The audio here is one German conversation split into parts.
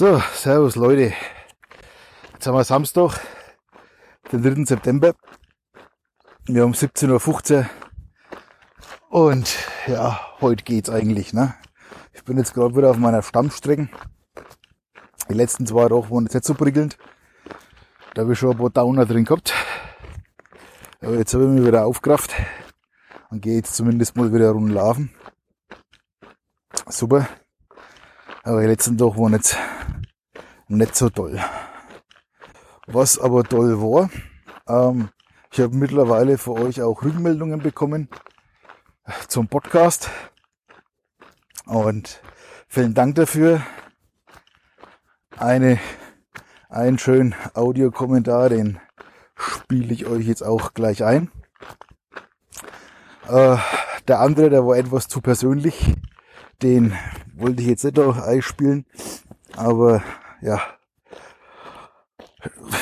So, servus Leute. Jetzt haben wir Samstag, den 3. September. Wir haben 17.15 Uhr. Und ja, heute geht's eigentlich, ne? Ich bin jetzt gerade wieder auf meiner Stammstrecke. Die letzten zwei Wochen waren jetzt nicht so prickelnd. Da habe ich schon ein paar Downer drin gehabt. Aber jetzt habe ich mich wieder aufgerafft gehe jetzt zumindest mal wieder rumlaufen. Super. Aber die letzten Tage waren jetzt nicht so toll. Was aber toll war, ähm, ich habe mittlerweile für euch auch Rückmeldungen bekommen zum Podcast. Und vielen Dank dafür. Eine, einen schönen Audiokommentar, den spiele ich euch jetzt auch gleich ein. Äh, der andere, der war etwas zu persönlich. Den wollte ich jetzt nicht noch einspielen. Aber ja,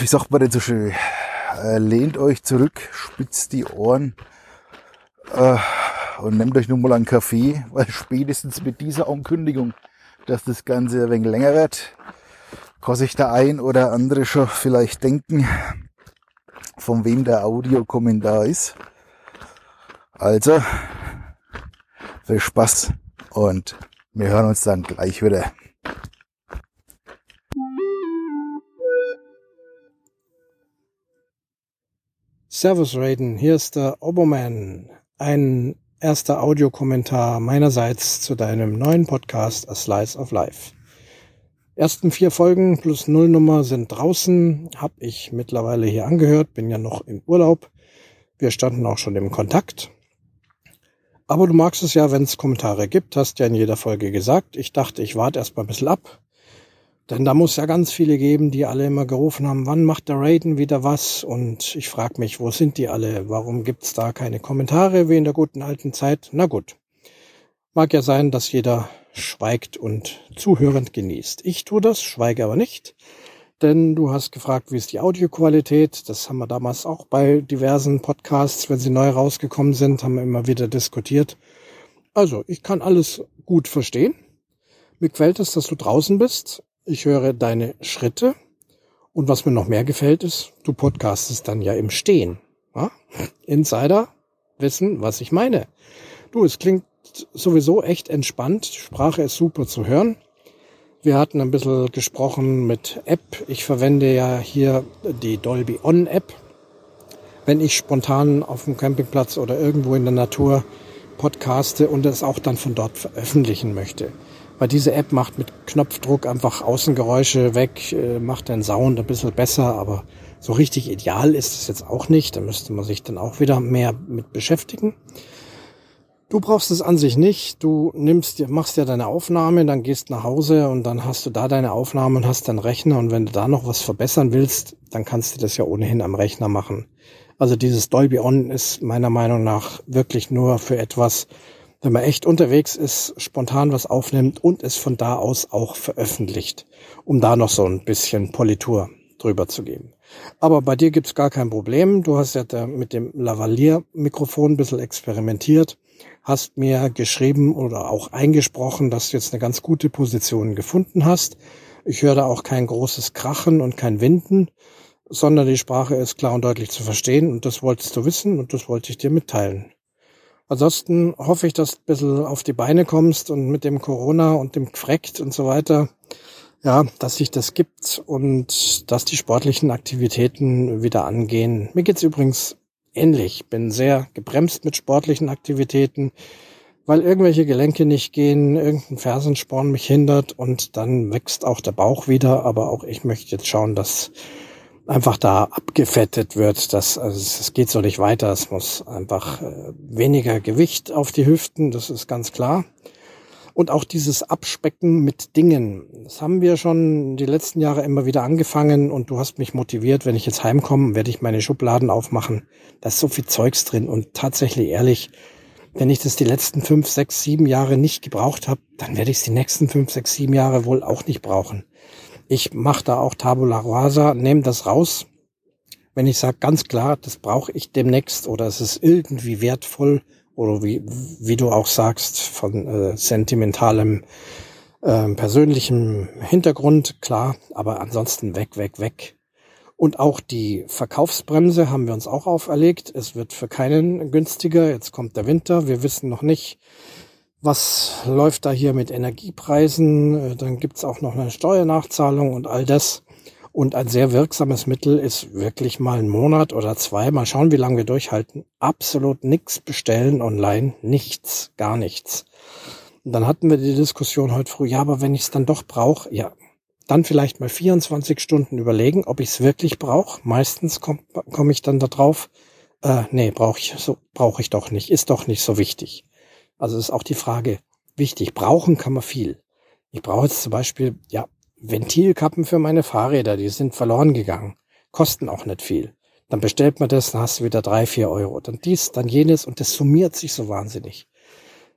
wie sagt man denn so schön? Äh, lehnt euch zurück, spitzt die Ohren äh, und nehmt euch nun mal einen Kaffee, weil spätestens mit dieser Ankündigung, dass das Ganze ein wenig länger wird, kann sich der ein oder andere schon vielleicht denken, von wem der Audiokommentar ist. Also, viel Spaß und wir hören uns dann gleich wieder. Servus Raiden, hier ist der Oberman. Ein erster Audiokommentar meinerseits zu deinem neuen Podcast A Slice of Life. Ersten vier Folgen plus Nullnummer sind draußen, hab ich mittlerweile hier angehört, bin ja noch im Urlaub. Wir standen auch schon im Kontakt. Aber du magst es ja, wenn es Kommentare gibt, hast ja in jeder Folge gesagt. Ich dachte, ich warte erst mal ein bisschen ab, denn da muss ja ganz viele geben, die alle immer gerufen haben, wann macht der Raiden wieder was? Und ich frage mich, wo sind die alle? Warum gibt's da keine Kommentare wie in der guten alten Zeit? Na gut. Mag ja sein, dass jeder schweigt und zuhörend genießt. Ich tue das, schweige aber nicht. Denn du hast gefragt, wie ist die Audioqualität? Das haben wir damals auch bei diversen Podcasts, wenn sie neu rausgekommen sind, haben wir immer wieder diskutiert. Also, ich kann alles gut verstehen. Mir gefällt es, dass du draußen bist ich höre deine Schritte und was mir noch mehr gefällt ist, du podcastest dann ja im Stehen. Ja? Insider wissen, was ich meine. Du, es klingt sowieso echt entspannt. Sprache ist super zu hören. Wir hatten ein bisschen gesprochen mit App. Ich verwende ja hier die Dolby On App. Wenn ich spontan auf dem Campingplatz oder irgendwo in der Natur podcaste und es auch dann von dort veröffentlichen möchte. Weil diese App macht mit Knopfdruck einfach Außengeräusche weg, äh, macht den Sound ein bisschen besser, aber so richtig ideal ist es jetzt auch nicht. Da müsste man sich dann auch wieder mehr mit beschäftigen. Du brauchst es an sich nicht. Du nimmst, machst ja deine Aufnahme, dann gehst nach Hause und dann hast du da deine Aufnahme und hast deinen Rechner. Und wenn du da noch was verbessern willst, dann kannst du das ja ohnehin am Rechner machen. Also dieses Dolby On ist meiner Meinung nach wirklich nur für etwas, wenn man echt unterwegs ist, spontan was aufnimmt und es von da aus auch veröffentlicht, um da noch so ein bisschen Politur drüber zu geben. Aber bei dir gibt's gar kein Problem. Du hast ja mit dem Lavalier-Mikrofon ein bisschen experimentiert, hast mir geschrieben oder auch eingesprochen, dass du jetzt eine ganz gute Position gefunden hast. Ich höre da auch kein großes Krachen und kein Winden, sondern die Sprache ist klar und deutlich zu verstehen und das wolltest du wissen und das wollte ich dir mitteilen. Ansonsten hoffe ich, dass du ein bisschen auf die Beine kommst und mit dem Corona und dem Gfreckt und so weiter, ja, dass sich das gibt und dass die sportlichen Aktivitäten wieder angehen. Mir geht's übrigens ähnlich. Bin sehr gebremst mit sportlichen Aktivitäten, weil irgendwelche Gelenke nicht gehen, irgendein Fersensporn mich hindert und dann wächst auch der Bauch wieder. Aber auch ich möchte jetzt schauen, dass einfach da abgefettet wird. Das, also es geht so nicht weiter. Es muss einfach äh, weniger Gewicht auf die Hüften, das ist ganz klar. Und auch dieses Abspecken mit Dingen. Das haben wir schon die letzten Jahre immer wieder angefangen und du hast mich motiviert, wenn ich jetzt heimkomme, werde ich meine Schubladen aufmachen. Da ist so viel Zeugs drin und tatsächlich ehrlich, wenn ich das die letzten fünf, sechs, sieben Jahre nicht gebraucht habe, dann werde ich es die nächsten fünf, sechs, sieben Jahre wohl auch nicht brauchen. Ich mache da auch Tabula Rasa, nehme das raus. wenn ich sage ganz klar, das brauche ich demnächst oder es ist irgendwie wertvoll oder wie, wie du auch sagst, von äh, sentimentalem, äh, persönlichem Hintergrund, klar, aber ansonsten weg, weg, weg. Und auch die Verkaufsbremse haben wir uns auch auferlegt. Es wird für keinen günstiger. Jetzt kommt der Winter. Wir wissen noch nicht, was läuft da hier mit Energiepreisen. Äh, dann gibt's auch noch eine Steuernachzahlung und all das. Und ein sehr wirksames Mittel ist wirklich mal einen Monat oder zwei. Mal schauen, wie lange wir durchhalten. Absolut nichts bestellen online. Nichts, gar nichts. Und dann hatten wir die Diskussion heute früh, ja, aber wenn ich es dann doch brauche, ja, dann vielleicht mal 24 Stunden überlegen, ob ich es wirklich brauche. Meistens komme komm ich dann da drauf, äh, nee, brauche ich, so, brauche ich doch nicht, ist doch nicht so wichtig. Also ist auch die Frage, wichtig, brauchen kann man viel. Ich brauche jetzt zum Beispiel, ja, Ventilkappen für meine Fahrräder, die sind verloren gegangen, kosten auch nicht viel. Dann bestellt man das, dann hast du wieder drei, vier Euro. Dann dies, dann jenes und das summiert sich so wahnsinnig.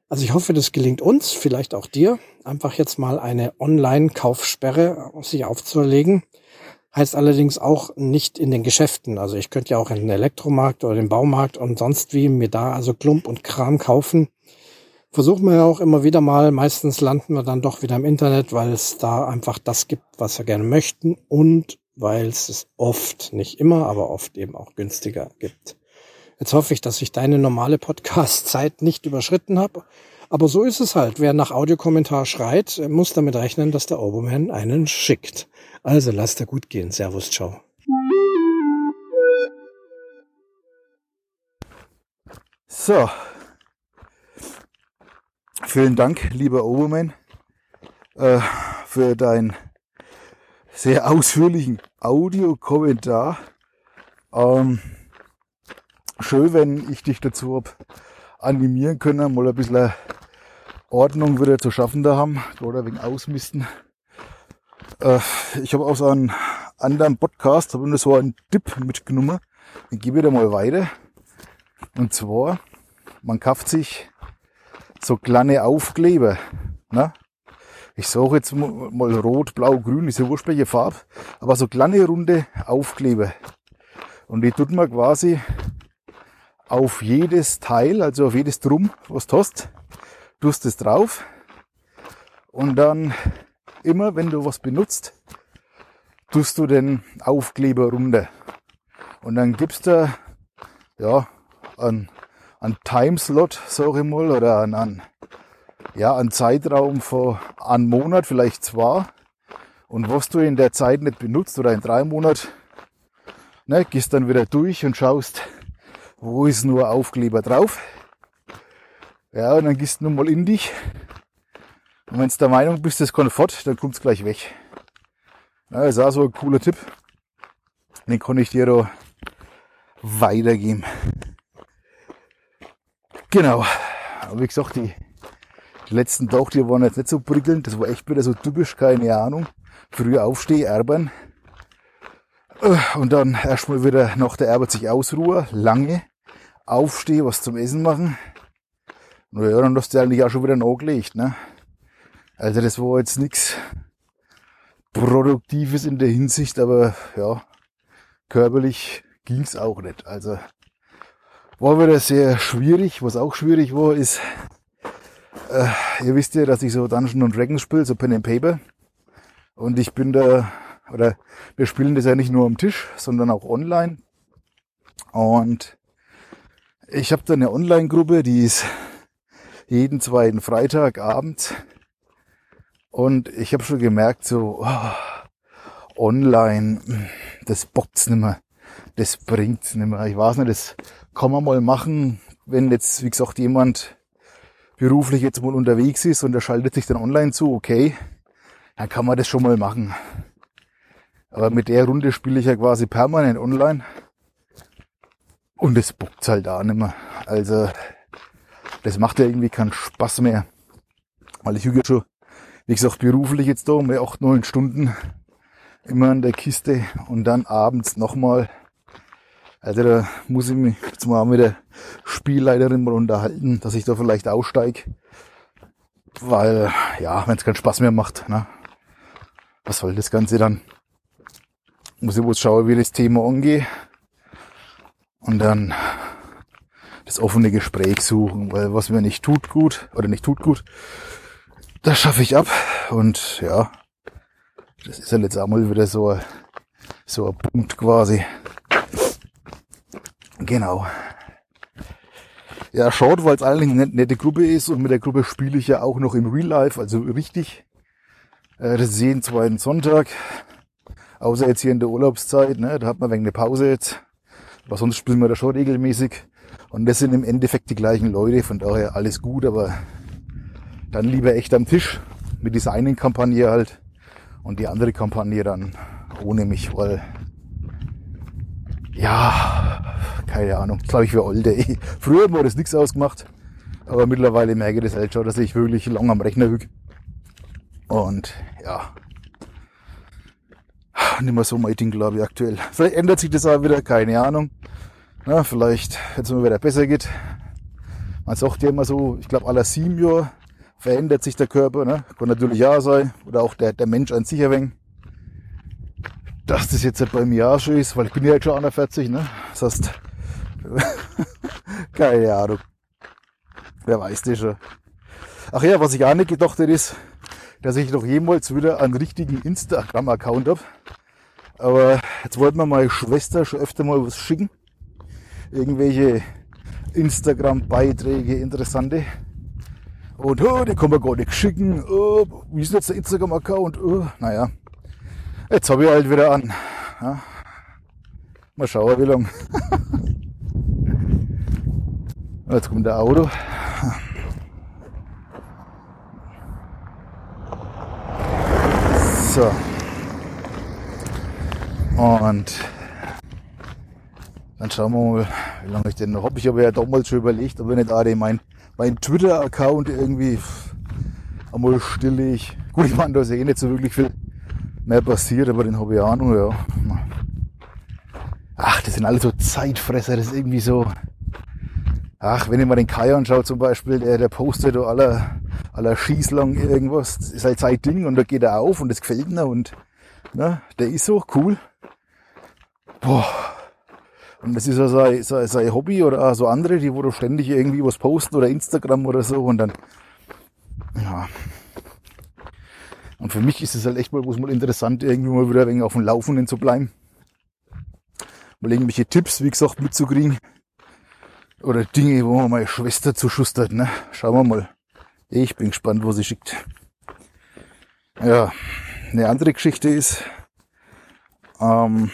Also ich hoffe, das gelingt uns, vielleicht auch dir, einfach jetzt mal eine Online-Kaufsperre sich aufzuerlegen. Heißt allerdings auch nicht in den Geschäften. Also ich könnte ja auch in den Elektromarkt oder den Baumarkt und sonst wie mir da also Klump und Kram kaufen. Versuchen wir ja auch immer wieder mal. Meistens landen wir dann doch wieder im Internet, weil es da einfach das gibt, was wir gerne möchten und weil es es oft, nicht immer, aber oft eben auch günstiger gibt. Jetzt hoffe ich, dass ich deine normale Podcast-Zeit nicht überschritten habe. Aber so ist es halt. Wer nach Audiokommentar schreit, muss damit rechnen, dass der Oberman einen schickt. Also lasst er gut gehen. Servus, ciao. So. Vielen Dank, lieber Oberman, äh, für deinen sehr ausführlichen Audiokommentar. Ähm, schön, wenn ich dich dazu hab animieren können, mal ein bisschen Ordnung wieder zu schaffen da haben, oder wegen Ausmisten. Äh, ich habe aus einem anderen Podcast, habe nur so einen Tipp mitgenommen, den gebe ich dir mal weiter. Und zwar, man kauft sich so kleine Aufkleber. Ne? Ich suche jetzt mal rot, blau, grün, ist ja wurscht welche Farbe, aber so kleine runde Aufkleber. Und die tut man quasi auf jedes Teil, also auf jedes Drum, was du hast, tust es drauf. Und dann immer, wenn du was benutzt, tust du den Aufkleber runter. Und dann gibst du, ja, einen, einen Timeslot, sag ich mal, oder einen, einen, ja, einen Zeitraum von einem Monat, vielleicht zwei. Und was du in der Zeit nicht benutzt oder in drei Monaten, ne, gehst dann wieder durch und schaust, wo ist nur Aufkleber drauf? Ja, und dann gehst du nur mal in dich. Und wenn du der Meinung bist, das kann fort, dann kommt's gleich weg. Ja, das ist auch so ein cooler Tipp. Den kann ich dir da weitergeben. Genau. Aber wie gesagt, die, die letzten Tage, die waren jetzt nicht so prickelnd. Das war echt wieder so typisch, keine Ahnung. Früh aufstehen, erbern. Und dann erstmal wieder nach der Arbeit sich ausruhen, lange aufstehe, was zum Essen machen. Naja, dann hast du eigentlich auch schon wieder nachgelegt, ne? Also das war jetzt nichts Produktives in der Hinsicht, aber ja, körperlich ging's auch nicht. Also war wieder sehr schwierig. Was auch schwierig war, ist, äh, ihr wisst ja, dass ich so Dungeon und Dragons spiele, so Pen and Paper. Und ich bin da, oder wir spielen das ja nicht nur am Tisch, sondern auch online. Und ich habe da eine Online-Gruppe, die ist jeden zweiten Freitagabend. Und ich habe schon gemerkt, so oh, online, das bockt's nimmer, das bringt's nimmer. Ich weiß nicht, das kann man mal machen, wenn jetzt, wie gesagt, jemand beruflich jetzt mal unterwegs ist und der schaltet sich dann online zu, okay, dann kann man das schon mal machen. Aber mit der Runde spiele ich ja quasi permanent online. Und es bockt halt da nicht mehr. Also, das macht ja irgendwie keinen Spaß mehr. Weil ich hüge schon, wie gesagt, beruflich jetzt da um acht, neun Stunden immer in der Kiste und dann abends nochmal. Also da muss ich mich jetzt mal mit der Spielleiterin mal unterhalten, dass ich da vielleicht aussteige. Weil, ja, wenn es keinen Spaß mehr macht, ne? Was soll das Ganze dann? Muss ich wohl schauen, wie das Thema angeht und dann das offene Gespräch suchen, weil was mir nicht tut gut oder nicht tut gut, das schaffe ich ab und ja, das ist ja jetzt auch mal wieder so, so ein Punkt quasi. Genau. Ja, schaut, weil es eigentlich eine nette Gruppe ist und mit der Gruppe spiele ich ja auch noch im Real Life, also richtig. Äh, das ist jeden zweiten Sonntag. Außer jetzt hier in der Urlaubszeit, ne, da hat man wegen eine Pause jetzt. Aber sonst spielen wir da schon regelmäßig. Und das sind im Endeffekt die gleichen Leute, von daher alles gut, aber dann lieber echt am Tisch mit Designing-Kampagne halt und die andere Kampagne dann ohne mich, weil ja, keine Ahnung, glaube ich für Alte. Früher hat mir das nichts ausgemacht, aber mittlerweile merke ich das halt schon, dass ich wirklich lang am Rechner hüge. Und ja, nicht mehr so mein Ding, glaube ich, aktuell. Vielleicht ändert sich das auch wieder, keine Ahnung. Ja, vielleicht, wenn es mir wieder besser geht. Man sagt ja immer so, ich glaube, aller sieben Jahre verändert sich der Körper. Ne? Kann natürlich ja sein. Oder auch der, der Mensch an sich ein. Dass das jetzt halt bei mir auch schon ist, weil ich bin ja jetzt schon 41, ne? Das heißt, keine Ahnung. Wer weiß das schon. Ach ja, was ich auch nicht gedacht hätte, ist, dass ich noch jemals wieder einen richtigen Instagram-Account habe. Aber jetzt wollte mir meine Schwester schon öfter mal was schicken. Irgendwelche Instagram-Beiträge, interessante. Und oh, die kann man gar nicht schicken. Oh, wie ist jetzt der Instagram-Account? Oh, naja, jetzt habe ich halt wieder an. Ja. Mal schauen, wie lang. Jetzt kommt der Auto. So. Und dann schauen wir mal, wie lange ich denn noch habe. Ich habe ja damals schon überlegt, ob ich nicht auch mein, mein Twitter-Account irgendwie einmal stillig. Gut, ich meine, da ist eh nicht so wirklich viel mehr passiert, aber den habe ich auch noch, ja. Ach, das sind alle so Zeitfresser, das ist irgendwie so. Ach, wenn ich mal den Kai anschaue zum Beispiel, der, der postet da aller, aller Schießlang irgendwas, das ist halt sein Ding und da geht er auf und das gefällt mir und ne, der ist so cool. Boah. Und das ist ja sein, sein, sein Hobby oder auch so andere, die wo da ständig irgendwie was posten oder Instagram oder so und dann, ja. Und für mich ist es halt echt mal, muss mal interessant, irgendwie mal wieder ein auf dem Laufenden zu bleiben. Mal irgendwelche Tipps, wie gesagt, mitzukriegen oder Dinge, wo man meine Schwester zuschustert. Ne? Schauen wir mal. Ich bin gespannt, wo sie schickt. Ja, eine andere Geschichte ist, ähm,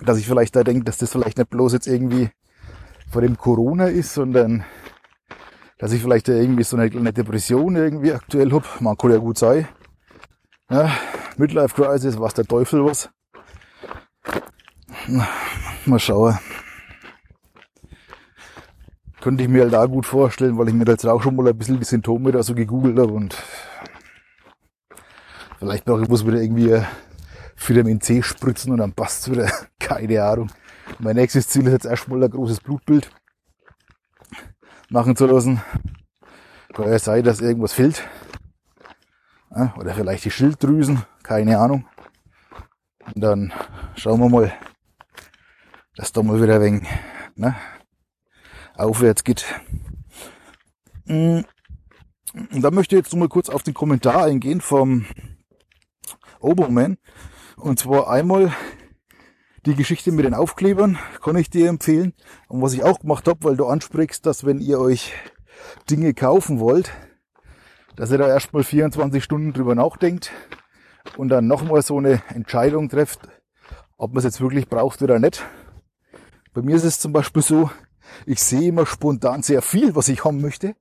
dass ich vielleicht da denke, dass das vielleicht nicht bloß jetzt irgendwie vor dem Corona ist, sondern dass ich vielleicht da irgendwie so eine kleine Depression irgendwie aktuell hab. Man kann ja gut sein. Ja, Midlife Crisis, was der Teufel was. Mal schauen könnte ich mir halt auch gut vorstellen, weil ich mir da jetzt auch schon mal ein bisschen die Symptome da so gegoogelt habe und vielleicht brauche ich muss wieder irgendwie Vitamin C spritzen und dann passt wieder. Keine Ahnung. Mein nächstes Ziel ist jetzt erstmal ein großes Blutbild machen zu lassen. Kann ja sein, dass irgendwas fehlt. Oder vielleicht die Schilddrüsen, keine Ahnung. Und dann schauen wir mal, dass da mal wieder wenig, ne, aufwärts geht. Mm. Und da möchte ich jetzt noch mal kurz auf den Kommentar eingehen vom Oberman. Und zwar einmal die Geschichte mit den Aufklebern kann ich dir empfehlen. Und was ich auch gemacht habe, weil du ansprichst, dass wenn ihr euch Dinge kaufen wollt, dass ihr da erstmal 24 Stunden drüber nachdenkt und dann nochmal so eine Entscheidung trefft, ob man es jetzt wirklich braucht oder nicht. Bei mir ist es zum Beispiel so, ich sehe immer spontan sehr viel, was ich haben möchte.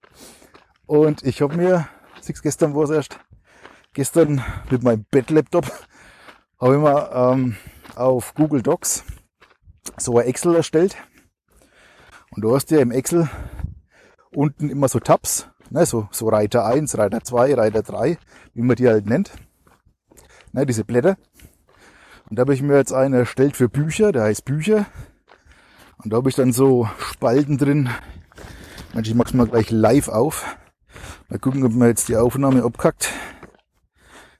Und ich habe mir, siehst gestern war es erst, gestern mit meinem Bettlaptop, habe ich mir ähm, auf Google Docs so ein Excel erstellt. Und du hast ja im Excel unten immer so Tabs, ne, so, so Reiter 1, Reiter 2, Reiter 3, wie man die halt nennt. Ne, diese Blätter. Und da habe ich mir jetzt einen erstellt für Bücher, der heißt Bücher. Und da habe ich dann so Spalten drin. Mensch, ich mach's mal gleich live auf. Mal gucken, ob mir jetzt die Aufnahme abkackt.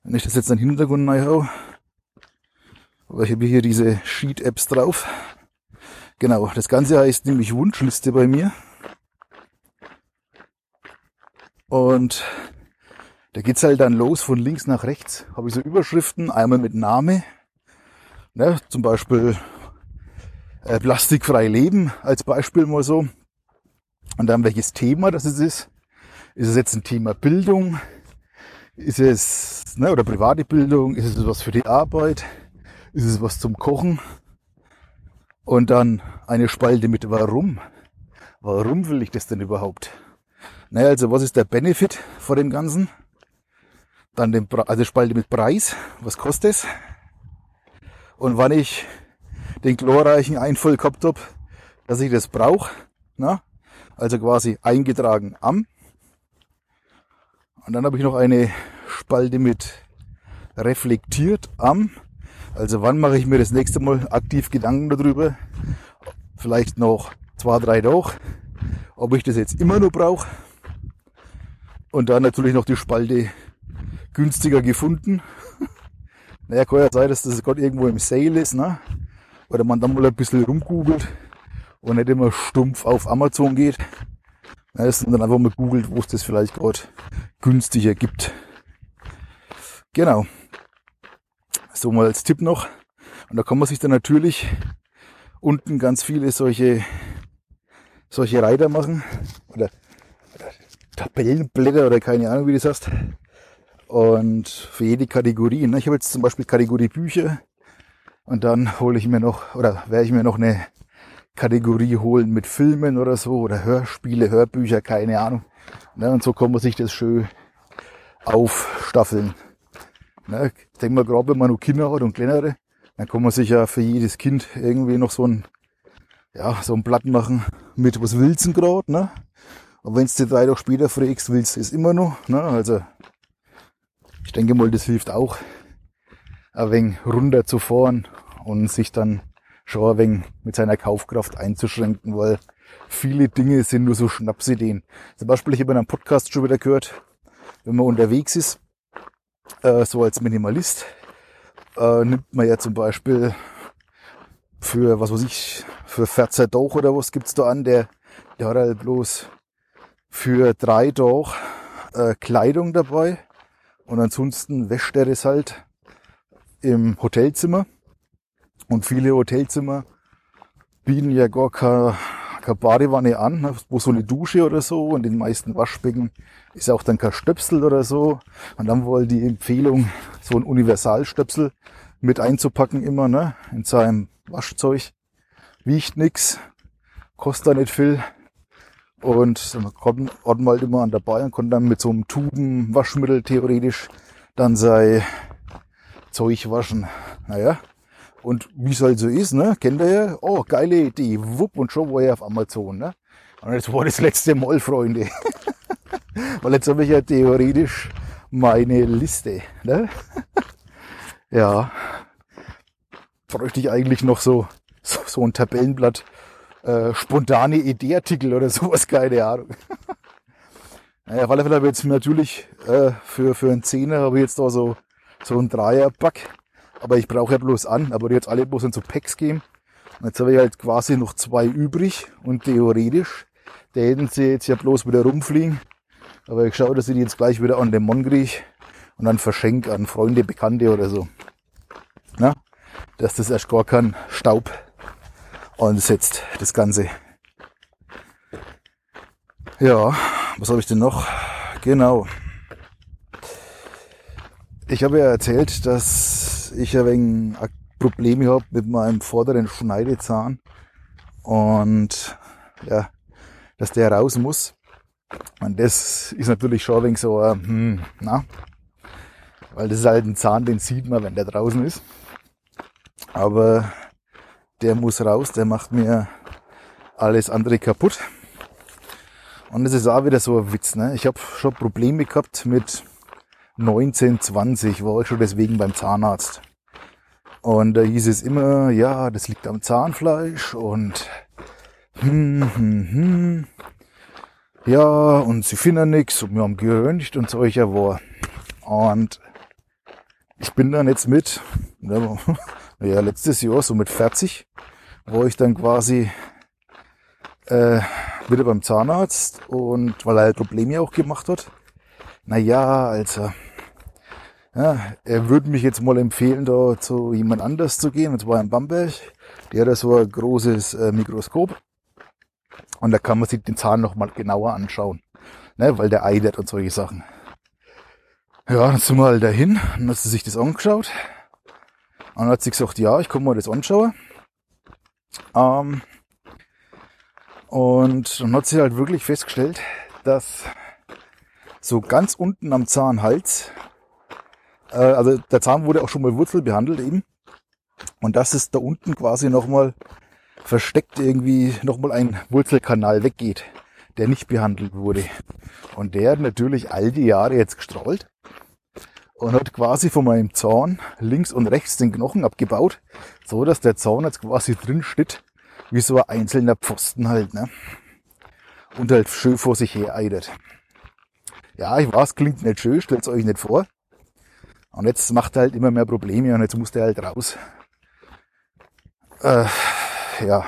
Wenn ich das jetzt an den Hintergrund neu hau. Aber ich habe hier diese Sheet-Apps drauf. Genau, das Ganze heißt nämlich Wunschliste bei mir. Und da geht's halt dann los von links nach rechts. Habe ich so Überschriften, einmal mit Name, ne, zum Beispiel äh, plastikfrei leben als Beispiel mal so. Und dann welches Thema das ist. Ist es jetzt ein Thema Bildung? Ist es, ne, oder private Bildung? Ist es was für die Arbeit? Ist es was zum Kochen? Und dann eine Spalte mit Warum. Warum will ich das denn überhaupt? Naja, also was ist der Benefit vor dem Ganzen? Dann den, also Spalte mit Preis. Was kostet es? Und wann ich den glorreichen Einfall gehabt habe, dass ich das brauche. Also quasi eingetragen am. Und dann habe ich noch eine Spalte mit reflektiert am. Also wann mache ich mir das nächste Mal aktiv Gedanken darüber? Vielleicht noch zwei, drei Tage, ob ich das jetzt immer nur brauche. Und dann natürlich noch die Spalte günstiger gefunden. Naja, kann ja sein, dass das gerade irgendwo im Sale ist, ne? Oder man dann mal ein bisschen rumgoogelt und nicht immer stumpf auf Amazon geht. Dass man dann einfach mal googelt, wo es das vielleicht gerade günstiger gibt. Genau. So mal als Tipp noch. Und da kann man sich dann natürlich unten ganz viele solche, solche Reiter machen. Oder, oder Tabellenblätter oder keine Ahnung, wie du das heißt. Und für jede Kategorie. Ne? Ich habe jetzt zum Beispiel Kategorie Bücher. Und dann hole ich mir noch, oder werde ich mir noch eine Kategorie holen mit Filmen oder so. Oder Hörspiele, Hörbücher, keine Ahnung. Ne? Und so kann man sich das schön aufstaffeln. Ne? Ich denke mal, gerade wenn man noch Kinder hat und kleinere, dann kann man sich ja für jedes Kind irgendwie noch so ein, ja, so ein Blatt machen mit, was willst du gerade, ne? Und wenn du drei Tage später fragst, willst du es immer noch, ne? Also, ich denke mal, das hilft auch, ein wenig runterzufahren und sich dann schon ein wenig mit seiner Kaufkraft einzuschränken, weil viele Dinge sind nur so Schnapsideen. Zum Beispiel, ich habe in einem Podcast schon wieder gehört, wenn man unterwegs ist, äh, so als Minimalist, äh, nimmt man ja zum Beispiel für, was weiß ich, für 14 Doch oder was gibt's da an, der, der hat halt bloß für drei Doch äh, Kleidung dabei und ansonsten wäscht er das halt im Hotelzimmer. Und viele Hotelzimmer bieten ja gar keine, keine Badewanne an, ne, wo so eine Dusche oder so. Und in den meisten Waschbecken ist auch dann kein Stöpsel oder so. Und dann wohl die Empfehlung, so ein Universalstöpsel mit einzupacken immer, ne, in seinem Waschzeug. Wiegt nix, kostet nicht viel. Und dann hat man halt immer an dabei und konnte dann mit so einem Tuben Waschmittel theoretisch dann sei Zeug waschen. Naja. Und wie es halt so ist, ne, kennt ihr ja, oh, geile Idee, wupp, und schon war er auf Amazon, ne. Und das war das letzte Mal, Freunde. Weil jetzt habe ich ja theoretisch meine Liste, ne. ja. Bräuchte ich eigentlich noch so, so, so ein Tabellenblatt, äh, spontane Ideeartikel oder sowas, keine Ahnung. naja, auf alle Fälle habe ich jetzt natürlich äh, für, für einen Zehner habe ich jetzt da so so ein Dreierpack. Aber ich brauche ja bloß an, aber jetzt alle bloß in so Packs gehen. Und jetzt habe ich halt quasi noch zwei übrig und theoretisch, da hätten sie jetzt ja bloß wieder rumfliegen. Aber ich schaue, dass ich die jetzt gleich wieder an den Mann kriege und dann verschenke an Freunde, Bekannte oder so. Na? Dass das erst gar keinen Staub ansetzt, das Ganze. Ja, was habe ich denn noch? Genau. Ich habe ja erzählt, dass ich ein wenig Probleme habe mit meinem vorderen Schneidezahn und ja, dass der raus muss. Und das ist natürlich schon ein wenig so, äh, hm, na, weil das ist halt ein Zahn, den sieht man, wenn der draußen ist. Aber der muss raus, der macht mir alles andere kaputt. Und das ist auch wieder so ein Witz. Ne? Ich habe schon Probleme gehabt mit 1920 war ich schon deswegen beim Zahnarzt. Und da hieß es immer, ja, das liegt am Zahnfleisch und hm, hm, hm. ja, und sie finden nichts und wir haben geröntgt und solcher war. Und ich bin dann jetzt mit, ja, letztes Jahr so mit 40 wo ich dann quasi äh, wieder beim Zahnarzt und weil er halt Probleme auch gemacht hat. Naja, also ja, er würde mich jetzt mal empfehlen, da zu jemand anders zu gehen, und zwar in Bamberg. Der hat so ein großes äh, Mikroskop. Und da kann man sich den Zahn nochmal genauer anschauen. Ne, weil der eidert und solche Sachen. Ja, dann sind wir halt dahin und hat sie sich das angeschaut. Und dann hat sie gesagt, ja, ich komme mal das anschauen. Ähm, und dann hat sie halt wirklich festgestellt, dass so ganz unten am Zahnhals, äh, also der Zahn wurde auch schon mal Wurzel behandelt eben, und dass es da unten quasi nochmal versteckt irgendwie nochmal ein Wurzelkanal weggeht, der nicht behandelt wurde. Und der hat natürlich all die Jahre jetzt gestrahlt und hat quasi von meinem Zahn links und rechts den Knochen abgebaut, so dass der Zahn jetzt quasi drin steht, wie so ein einzelner Pfosten halt, ne? Und halt schön vor sich her eidet. Ja, ich weiß, klingt nicht schön, stellt's euch nicht vor. Und jetzt macht er halt immer mehr Probleme und jetzt muss der halt raus. Äh, ja.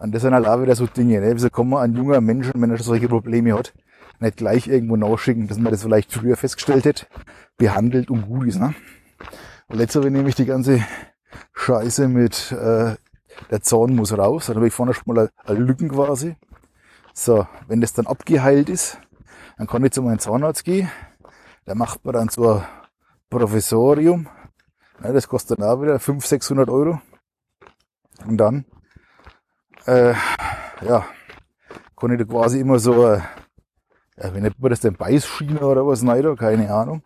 Und das sind halt auch wieder so Dinge, ne? Wieso kann man ein junger Mensch, wenn er solche Probleme hat, nicht gleich irgendwo nachschicken, dass man das vielleicht früher festgestellt hätte, behandelt und gut ist. Ne? Und ich nämlich die ganze Scheiße mit äh, der Zahn muss raus, dann habe ich vorne schon mal eine Lücken quasi. So, wenn das dann abgeheilt ist, dann kann ich zu meinem Zahnarzt gehen. Da macht man dann so ein Professorium. Ja, das kostet dann auch wieder 500, 600 Euro. Und dann, äh, ja, kann ich da quasi immer so äh, ja, wie nennt man das denn, Beißschiene oder was, nein, keine Ahnung.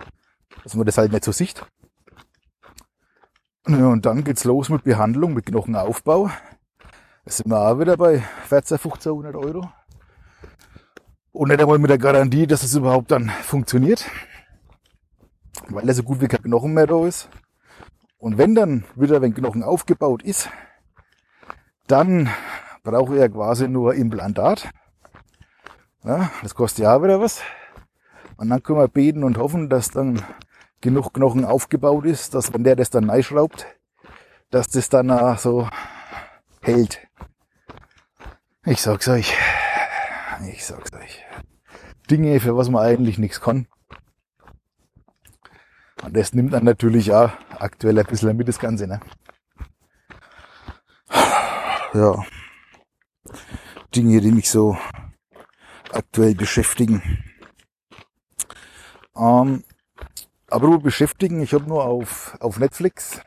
Dass man das halt nicht so sieht. Ja, und dann geht's los mit Behandlung, mit Knochenaufbau. Da sind wir auch wieder bei 14, 1500 Euro. Und nicht einmal mit der Garantie, dass es überhaupt dann funktioniert. Weil da so gut wie kein Knochen mehr da ist. Und wenn dann wieder, wenn Knochen aufgebaut ist, dann brauche er quasi nur Implantat. Ja, das kostet ja wieder was. Und dann können wir beten und hoffen, dass dann genug Knochen aufgebaut ist, dass wenn der das dann schraubt, dass das dann auch so hält. Ich sag's euch. Ich sag's euch. Dinge, für was man eigentlich nichts kann. Und das nimmt dann natürlich auch aktuell ein bisschen mit das Ganze, ne? Ja. Dinge, die mich so aktuell beschäftigen. Ähm, aber beschäftigen, ich habe nur auf, auf Netflix,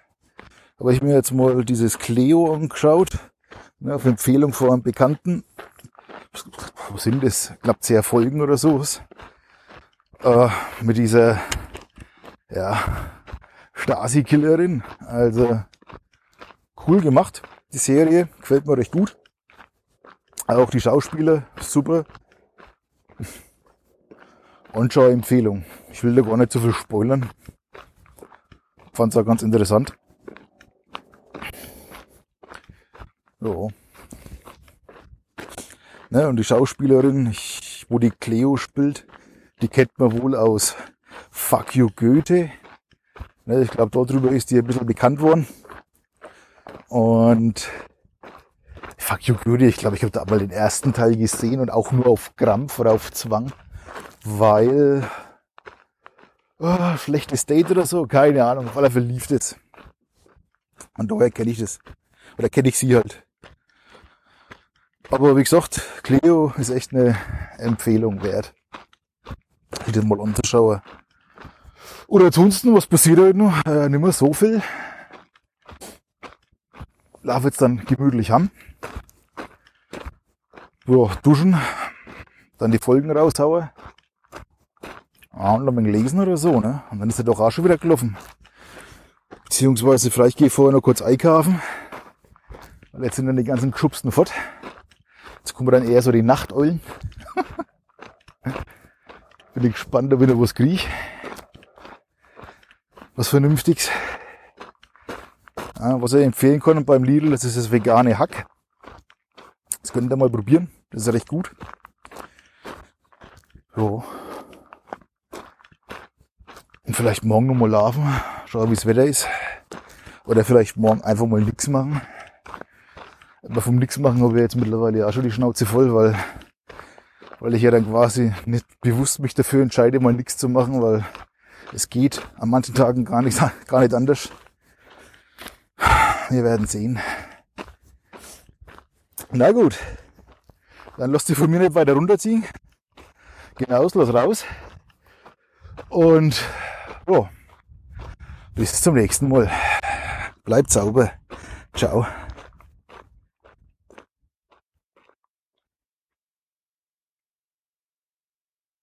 habe ich mir jetzt mal dieses Cleo angeschaut, ne, auf Empfehlung von einem Bekannten. Was sind das? Knapp zehn Folgen oder sowas. Äh, mit dieser, ja, Stasi-Killerin. Also, cool gemacht, die Serie. Gefällt mir recht gut. Auch die Schauspieler, super. Anschau-Empfehlung. Ich will da gar nicht zu viel spoilern. Fand es auch ganz interessant. Ja. Ne, und die Schauspielerin, ich, wo die Cleo spielt, die kennt man wohl aus Fuck You Goethe. Ne, ich glaube, darüber ist die ein bisschen bekannt worden. Und Fuck You Goethe, ich glaube, ich habe da mal den ersten Teil gesehen und auch nur auf Krampf oder auf Zwang weil oh, schlechtes Date oder so, keine Ahnung, auf alle Fälle lief das. Und daher kenne ich das. Oder kenne ich sie halt. Aber wie gesagt, Cleo ist echt eine Empfehlung wert, sich das mal anzuschauen. Oder ansonsten, was passiert heute noch? Äh, nicht mehr so viel. Lauf jetzt dann gemütlich haben. Ja, duschen, dann die Folgen raushauen. Ah, und dann lesen oder so, ne? Und dann ist er doch auch schon wieder gelaufen. Beziehungsweise vielleicht gehe ich vorher noch kurz einkaufen. Weil jetzt sind dann die ganzen Geschubsten fort. Jetzt kommen dann eher so die Nachteulen. Bin ich gespannt, ob ich noch was kriege. Was Vernünftiges. Ja, was ich empfehlen kann beim Lidl, das ist das vegane Hack. Das könnt ihr mal probieren. Das ist recht gut. Ja. Und vielleicht morgen nochmal laufen, schauen wie das Wetter ist. Oder vielleicht morgen einfach mal nichts machen. Aber vom Nix machen habe ich jetzt mittlerweile auch schon die Schnauze voll, weil, weil ich ja dann quasi nicht bewusst mich dafür entscheide, mal nichts zu machen, weil es geht an manchen Tagen gar nicht, gar nicht anders. Wir werden sehen. Na gut, dann lass dich von mir nicht weiter runterziehen. Genau, los raus. Und ja, bis zum nächsten Mal. Bleibt sauber. Ciao.